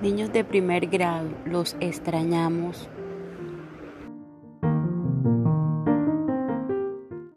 Niños de primer grado, los extrañamos.